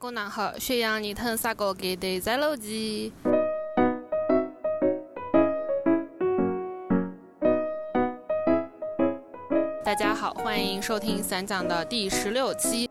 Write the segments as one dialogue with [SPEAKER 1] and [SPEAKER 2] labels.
[SPEAKER 1] 哥男好，宣扬你疼啥个给的在楼机。大家好，欢迎收听散讲的第十六期。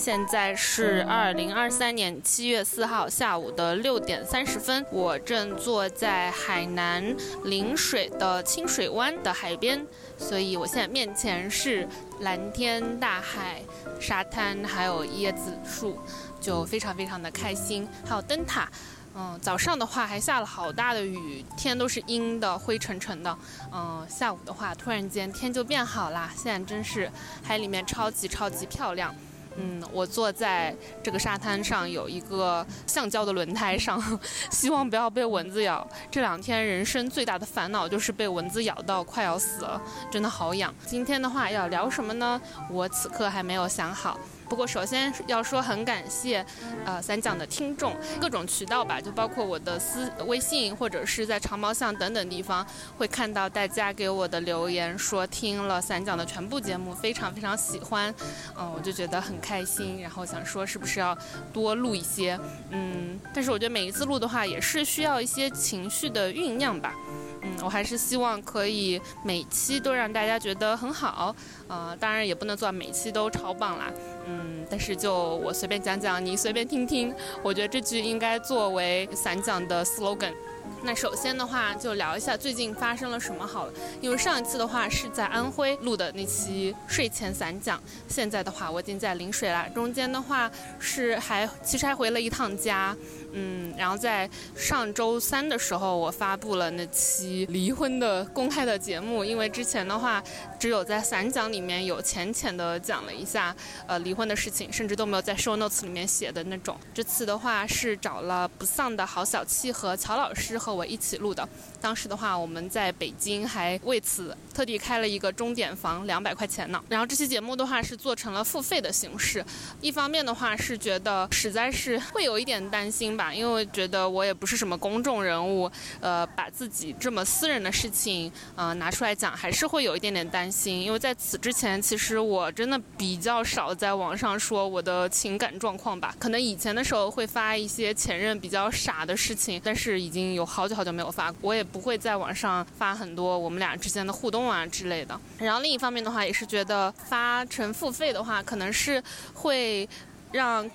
[SPEAKER 1] 现在是二零二三年七月四号下午的六点三十分，我正坐在海南陵水的清水湾的海边，所以我现在面前是蓝天、大海、沙滩，还有椰子树，就非常非常的开心。还有灯塔，嗯，早上的话还下了好大的雨，天都是阴的，灰沉沉的。嗯，下午的话突然间天就变好啦，现在真是海里面超级超级漂亮。嗯，我坐在这个沙滩上，有一个橡胶的轮胎上，希望不要被蚊子咬。这两天人生最大的烦恼就是被蚊子咬到快要死了，真的好痒。今天的话要聊什么呢？我此刻还没有想好。不过首先要说很感谢，呃，散讲的听众，各种渠道吧，就包括我的私微信或者是在长毛巷等等地方，会看到大家给我的留言，说听了散讲的全部节目，非常非常喜欢，嗯，我就觉得很开心，然后想说是不是要多录一些，嗯，但是我觉得每一次录的话也是需要一些情绪的酝酿吧。嗯，我还是希望可以每期都让大家觉得很好，呃，当然也不能做每期都超棒啦，嗯，但是就我随便讲讲，你随便听听，我觉得这句应该作为散讲的 slogan。那首先的话，就聊一下最近发生了什么好了，因为上一次的话是在安徽录的那期睡前散讲，现在的话我已经在陵水了，中间的话是还其实还回了一趟家。嗯，然后在上周三的时候，我发布了那期离婚的公开的节目，因为之前的话只有在散讲里面有浅浅的讲了一下呃离婚的事情，甚至都没有在 show notes 里面写的那种。这次的话是找了不丧的郝小七和乔老师和我一起录的。当时的话我们在北京还为此特地开了一个钟点房，两百块钱呢。然后这期节目的话是做成了付费的形式，一方面的话是觉得实在是会有一点担心。吧，因为觉得我也不是什么公众人物，呃，把自己这么私人的事情，呃，拿出来讲，还是会有一点点担心。因为在此之前，其实我真的比较少在网上说我的情感状况吧。可能以前的时候会发一些前任比较傻的事情，但是已经有好久好久没有发，我也不会在网上发很多我们俩之间的互动啊之类的。然后另一方面的话，也是觉得发成付费的话，可能是会让。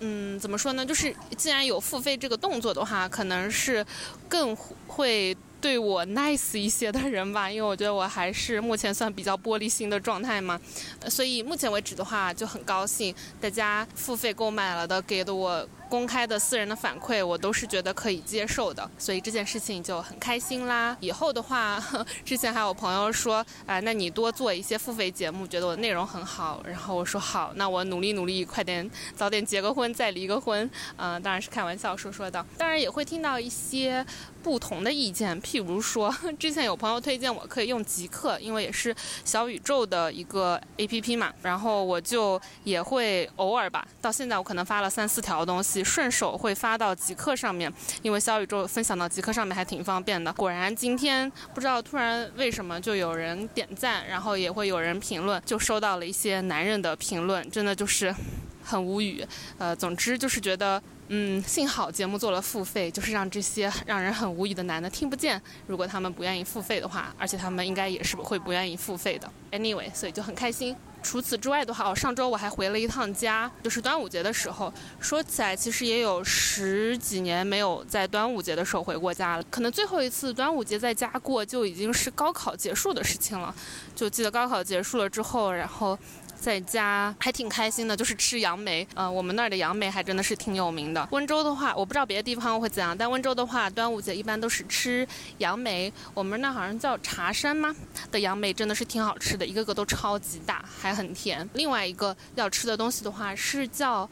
[SPEAKER 1] 嗯，怎么说呢？就是既然有付费这个动作的话，可能是更会对我 nice 一些的人吧。因为我觉得我还是目前算比较玻璃心的状态嘛，所以目前为止的话就很高兴，大家付费购买了的给的我。公开的私人的反馈，我都是觉得可以接受的，所以这件事情就很开心啦。以后的话，之前还有朋友说，啊，那你多做一些付费节目，觉得我内容很好。然后我说好，那我努力努力，快点早点结个婚，再离个婚。嗯，当然是开玩笑说说的。当然也会听到一些不同的意见，譬如说，之前有朋友推荐我可以用极客，因为也是小宇宙的一个 APP 嘛。然后我就也会偶尔吧，到现在我可能发了三四条东西。顺手会发到极客上面，因为小宇宙分享到极客上面还挺方便的。果然今天不知道突然为什么就有人点赞，然后也会有人评论，就收到了一些男人的评论，真的就是很无语。呃，总之就是觉得，嗯，幸好节目做了付费，就是让这些让人很无语的男的听不见。如果他们不愿意付费的话，而且他们应该也是会不愿意付费的。Anyway，所以就很开心。除此之外的话，我，上周我还回了一趟家，就是端午节的时候。说起来，其实也有十几年没有在端午节的时候回过家了。可能最后一次端午节在家过，就已经是高考结束的事情了。就记得高考结束了之后，然后。在家还挺开心的，就是吃杨梅。呃，我们那儿的杨梅还真的是挺有名的。温州的话，我不知道别的地方会怎样，但温州的话，端午节一般都是吃杨梅。我们那好像叫茶山吗？的杨梅真的是挺好吃的，一个个都超级大，还很甜。另外一个要吃的东西的话是叫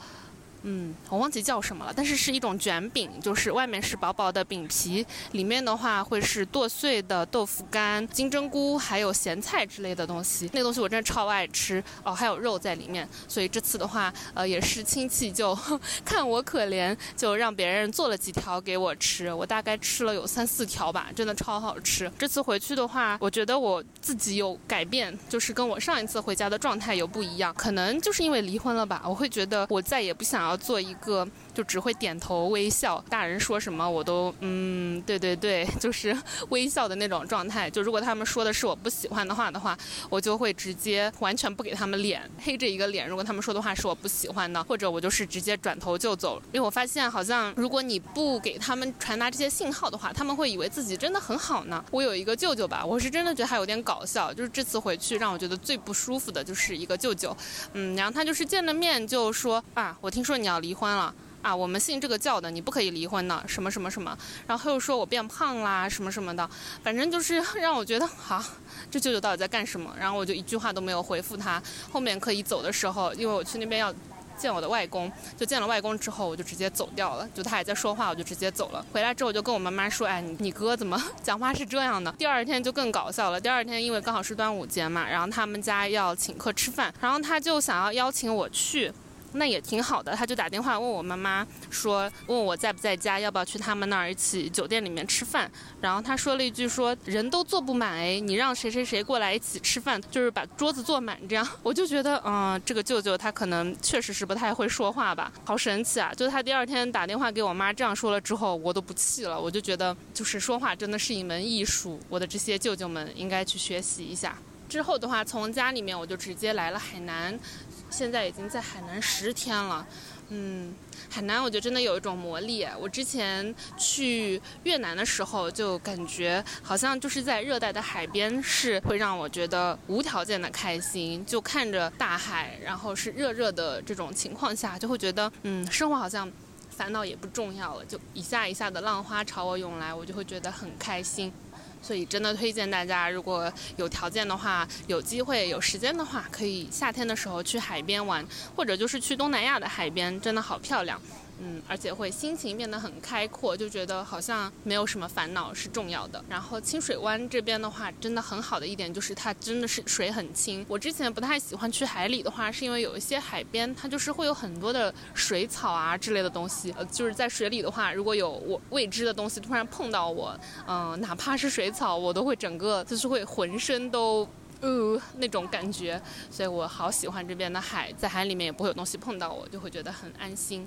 [SPEAKER 1] 嗯，我忘记叫什么了，但是是一种卷饼，就是外面是薄薄的饼皮，里面的话会是剁碎的豆腐干、金针菇，还有咸菜之类的东西。那东西我真的超爱吃哦，还有肉在里面。所以这次的话，呃，也是亲戚就 看我可怜，就让别人做了几条给我吃。我大概吃了有三四条吧，真的超好吃。这次回去的话，我觉得我自己有改变，就是跟我上一次回家的状态有不一样，可能就是因为离婚了吧。我会觉得我再也不想要。做一个就只会点头微笑，大人说什么我都嗯，对对对，就是微笑的那种状态。就如果他们说的是我不喜欢的话的话，我就会直接完全不给他们脸，黑着一个脸。如果他们说的话是我不喜欢的，或者我就是直接转头就走。因为我发现好像如果你不给他们传达这些信号的话，他们会以为自己真的很好呢。我有一个舅舅吧，我是真的觉得他有点搞笑。就是这次回去让我觉得最不舒服的就是一个舅舅，嗯，然后他就是见了面就说啊，我听说你要。离婚了啊！我们信这个教的，你不可以离婚的，什么什么什么。然后又说我变胖啦，什么什么的，反正就是 让我觉得，好，这舅舅到底在干什么？然后我就一句话都没有回复他。后面可以走的时候，因为我去那边要见我的外公，就见了外公之后，我就直接走掉了。就他还在说话，我就直接走了。回来之后，我就跟我妈妈说：“哎，你你哥怎么 讲话是这样的？”第二天就更搞笑了。第二天因为刚好是端午节嘛，然后他们家要请客吃饭，然后他就想要邀请我去。那也挺好的，他就打电话问我妈妈，说问我在不在家，要不要去他们那儿一起酒店里面吃饭。然后他说了一句，说人都坐不满哎，你让谁谁谁过来一起吃饭，就是把桌子坐满这样。我就觉得，嗯，这个舅舅他可能确实是不太会说话吧，好神奇啊！就他第二天打电话给我妈这样说了之后，我都不气了，我就觉得就是说话真的是一门艺术，我的这些舅舅们应该去学习一下。之后的话，从家里面我就直接来了海南。现在已经在海南十天了，嗯，海南我觉得真的有一种魔力。我之前去越南的时候，就感觉好像就是在热带的海边，是会让我觉得无条件的开心，就看着大海，然后是热热的这种情况下，就会觉得，嗯，生活好像烦恼也不重要了，就一下一下的浪花朝我涌来，我就会觉得很开心。所以真的推荐大家，如果有条件的话，有机会有时间的话，可以夏天的时候去海边玩，或者就是去东南亚的海边，真的好漂亮。嗯，而且会心情变得很开阔，就觉得好像没有什么烦恼是重要的。然后清水湾这边的话，真的很好的一点就是它真的是水很清。我之前不太喜欢去海里的话，是因为有一些海边它就是会有很多的水草啊之类的东西。呃，就是在水里的话，如果有我未知的东西突然碰到我，嗯，哪怕是水草，我都会整个就是会浑身都呃那种感觉。所以我好喜欢这边的海，在海里面也不会有东西碰到我，就会觉得很安心。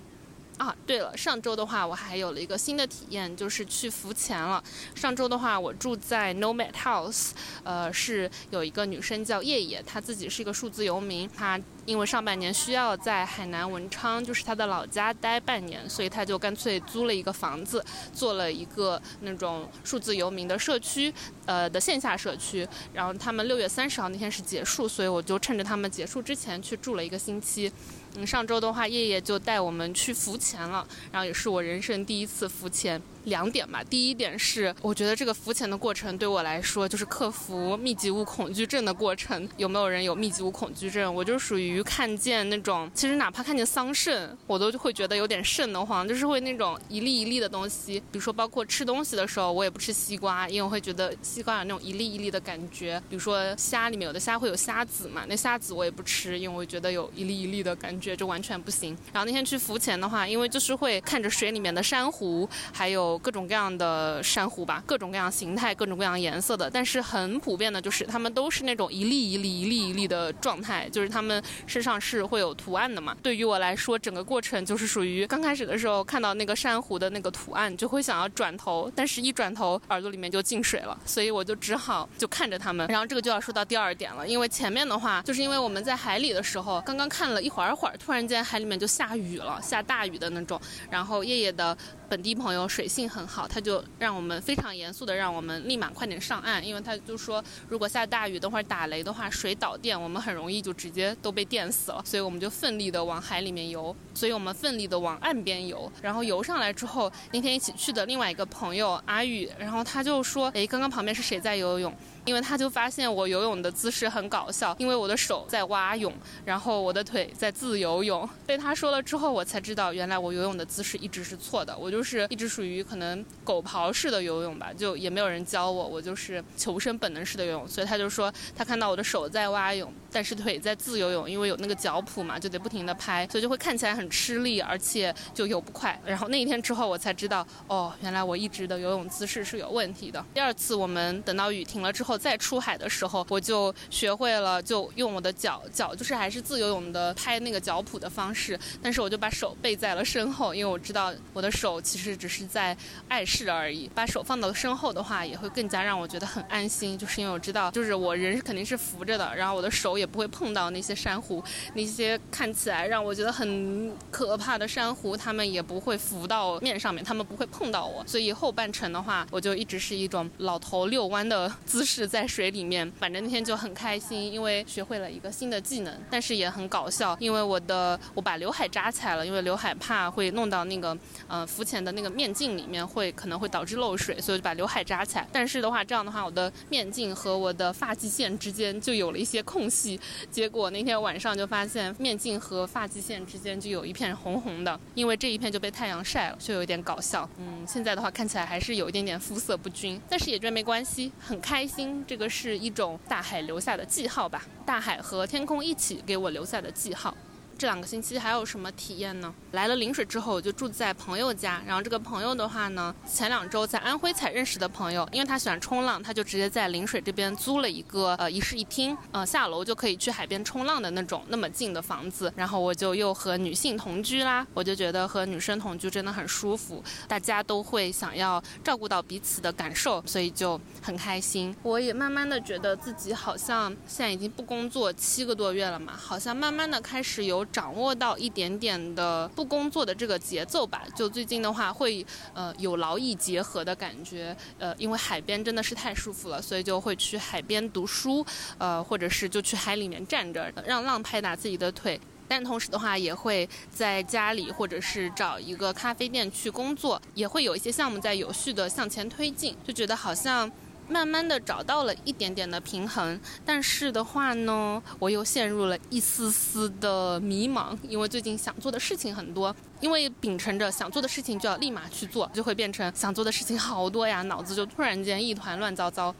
[SPEAKER 1] 啊，对了，上周的话我还有了一个新的体验，就是去浮潜了。上周的话，我住在 Nomad House，呃，是有一个女生叫叶叶，她自己是一个数字游民，她因为上半年需要在海南文昌，就是她的老家待半年，所以她就干脆租了一个房子，做了一个那种数字游民的社区，呃的线下社区。然后他们六月三十号那天是结束，所以我就趁着他们结束之前去住了一个星期。嗯，上周的话，叶叶就带我们去浮潜了，然后也是我人生第一次浮潜。两点吧，第一点是，我觉得这个浮潜的过程对我来说就是克服密集物恐惧症的过程。有没有人有密集物恐惧症？我就属于看见那种，其实哪怕看见桑葚，我都会觉得有点瘆得慌，就是会那种一粒一粒的东西。比如说，包括吃东西的时候，我也不吃西瓜，因为我会觉得西瓜有那种一粒一粒的感觉。比如说虾里面有的虾会有虾籽嘛，那虾籽我也不吃，因为我觉得有一粒一粒的感觉，就完全不行。然后那天去浮潜的话，因为就是会看着水里面的珊瑚，还有。各种各样的珊瑚吧，各种各样形态、各种各样颜色的，但是很普遍的就是它们都是那种一粒一粒、一粒一粒的状态，就是它们身上是会有图案的嘛。对于我来说，整个过程就是属于刚开始的时候看到那个珊瑚的那个图案，就会想要转头，但是一转头耳朵里面就进水了，所以我就只好就看着它们。然后这个就要说到第二点了，因为前面的话就是因为我们在海里的时候，刚刚看了一会儿会儿，突然间海里面就下雨了，下大雨的那种。然后叶叶的本地朋友水性。很好，他就让我们非常严肃的让我们立马快点上岸，因为他就说如果下大雨等会儿打雷的话，水导电，我们很容易就直接都被电死了，所以我们就奋力的往海里面游，所以我们奋力的往岸边游，然后游上来之后，那天一起去的另外一个朋友阿宇，然后他就说，哎，刚刚旁边是谁在游泳？因为他就发现我游泳的姿势很搞笑，因为我的手在蛙泳，然后我的腿在自由泳。被他说了之后，我才知道原来我游泳的姿势一直是错的，我就是一直属于可能狗刨式的游泳吧，就也没有人教我，我就是求生本能式的游泳。所以他就说他看到我的手在蛙泳，但是腿在自由泳，因为有那个脚蹼嘛，就得不停的拍，所以就会看起来很吃力，而且就游不快。然后那一天之后，我才知道哦，原来我一直的游泳姿势是有问题的。第二次我们等到雨停了之后再出海的时候，我就学会了就用我的脚脚就是还是自由泳的拍那个脚蹼的方式，但是我就把手背在了身后，因为我知道我的手其实只是在碍事而已。把手放到身后的话，也会更加让我觉得很安心，就是因为我知道就是我人肯定是浮着的，然后我的手也不会碰到那些珊瑚，那些看起来让我觉得很可怕的珊瑚，它们也不会浮到面上面，它们不会碰到我。所以后半程的话，我就一直是一种老头遛弯的姿势在水里面。反正那天就很开心，因为学会了一个新的技能，但是也很搞笑，因为我的我把刘海扎起来了，因为刘海怕会弄到那个呃浮潜的那个面镜里面，会可能会导致漏水，所以就把刘海扎起来。但是的话，这样的话，我的面镜和我的发际线之间就有了一些空隙。结果那天晚上就发现面镜和发际线之间就有一片红红的，因为这一片就被太阳晒了，就有点搞笑。嗯，现在的话看起来还是有一点点肤色不均，但是也觉得没关系，很开心。这个是一种大海留下的记号吧，大海和天空一起给我留下的记号。这两个星期还有什么体验呢？来了陵水之后，我就住在朋友家。然后这个朋友的话呢，前两周在安徽才认识的朋友，因为他喜欢冲浪，他就直接在陵水这边租了一个呃一室一厅，呃下楼就可以去海边冲浪的那种那么近的房子。然后我就又和女性同居啦，我就觉得和女生同居真的很舒服，大家都会想要照顾到彼此的感受，所以就很开心。我也慢慢的觉得自己好像现在已经不工作七个多月了嘛，好像慢慢的开始有。掌握到一点点的不工作的这个节奏吧，就最近的话会呃有劳逸结合的感觉，呃因为海边真的是太舒服了，所以就会去海边读书，呃或者是就去海里面站着，让浪拍打自己的腿，但同时的话也会在家里或者是找一个咖啡店去工作，也会有一些项目在有序的向前推进，就觉得好像。慢慢的找到了一点点的平衡，但是的话呢，我又陷入了一丝丝的迷茫，因为最近想做的事情很多，因为秉承着想做的事情就要立马去做，就会变成想做的事情好多呀，脑子就突然间一团乱糟糟。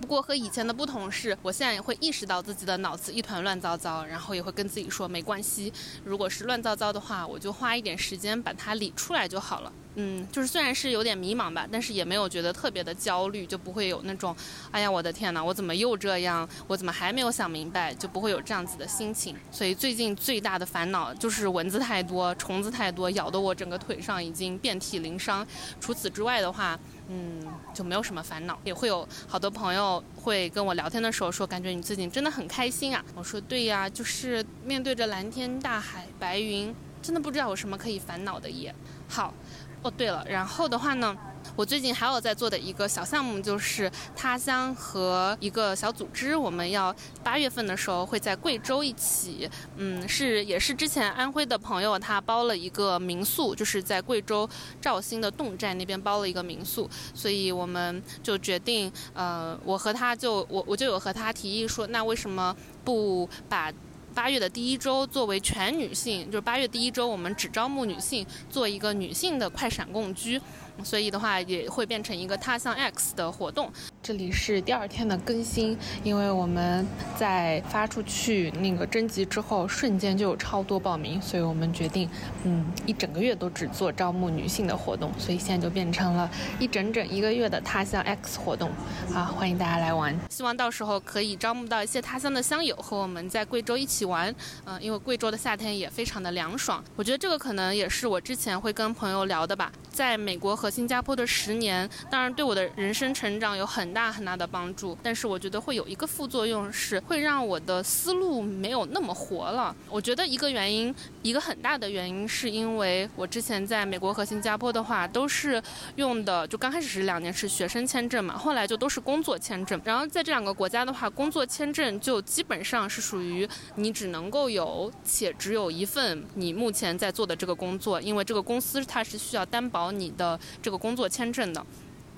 [SPEAKER 1] 不过和以前的不同是，我现在也会意识到自己的脑子一团乱糟糟，然后也会跟自己说没关系，如果是乱糟糟的话，我就花一点时间把它理出来就好了。嗯，就是虽然是有点迷茫吧，但是也没有觉得特别的焦虑，就不会有那种，哎呀，我的天哪，我怎么又这样？我怎么还没有想明白？就不会有这样子的心情。所以最近最大的烦恼就是蚊子太多，虫子太多，咬得我整个腿上已经遍体鳞伤。除此之外的话。嗯，就没有什么烦恼，也会有好多朋友会跟我聊天的时候说，感觉你最近真的很开心啊。我说对呀，就是面对着蓝天大海白云，真的不知道有什么可以烦恼的耶。好，哦对了，然后的话呢？我最近还有在做的一个小项目，就是他乡和一个小组织，我们要八月份的时候会在贵州一起，嗯，是也是之前安徽的朋友他包了一个民宿，就是在贵州肇兴的侗寨那边包了一个民宿，所以我们就决定，呃，我和他就我我就有和他提议说，那为什么不把八月的第一周作为全女性，就是八月第一周我们只招募女性，做一个女性的快闪共居。所以的话，也会变成一个他乡 X 的活动。这里是第二天的更新，因为我们在发出去那个征集之后，瞬间就有超多报名，所以我们决定，嗯，一整个月都只做招募女性的活动，所以现在就变成了一整整一个月的他乡 X 活动。啊，欢迎大家来玩，希望到时候可以招募到一些他乡的乡友和我们在贵州一起玩。嗯，因为贵州的夏天也非常的凉爽，我觉得这个可能也是我之前会跟朋友聊的吧。在美国和新加坡的十年，当然对我的人生成长有很大很大的帮助，但是我觉得会有一个副作用，是会让我的思路没有那么活了。我觉得一个原因，一个很大的原因，是因为我之前在美国和新加坡的话，都是用的，就刚开始是两年是学生签证嘛，后来就都是工作签证。然后在这两个国家的话，工作签证就基本上是属于你只能够有且只有一份你目前在做的这个工作，因为这个公司它是需要担保。你的这个工作签证的。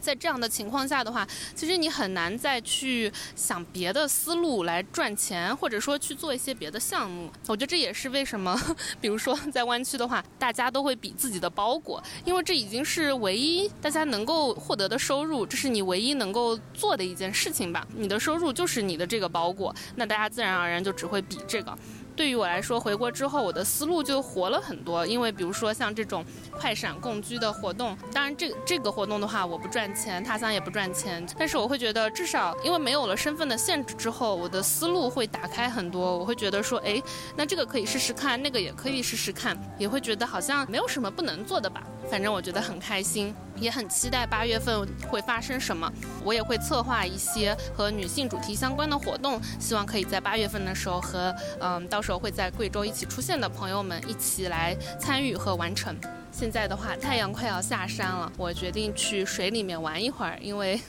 [SPEAKER 1] 在这样的情况下的话，其实你很难再去想别的思路来赚钱，或者说去做一些别的项目。我觉得这也是为什么，比如说在湾区的话，大家都会比自己的包裹，因为这已经是唯一大家能够获得的收入，这是你唯一能够做的一件事情吧。你的收入就是你的这个包裹，那大家自然而然就只会比这个。对于我来说，回国之后我的思路就活了很多。因为比如说像这种快闪共居的活动，当然这这个活动的话我不赚钱，他乡也不赚钱，但是我会觉得至少因为没有了身份的限制之后，我的思路会打开很多。我会觉得说，哎，那这个可以试试看，那个也可以试试看，也会觉得好像没有什么不能做的吧。反正我觉得很开心，也很期待八月份会发生什么。我也会策划一些和女性主题相关的活动，希望可以在八月份的时候和嗯到时候会在贵州一起出现的朋友们一起来参与和完成。现在的话，太阳快要下山了，我决定去水里面玩一会儿，因为，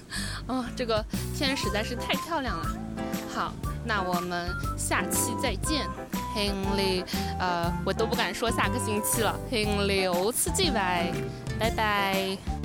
[SPEAKER 1] 啊，这个天实在是太漂亮了。好，那我们下期再见。听力，呃，我都不敢说下个星期了。很流刺激拜，拜拜。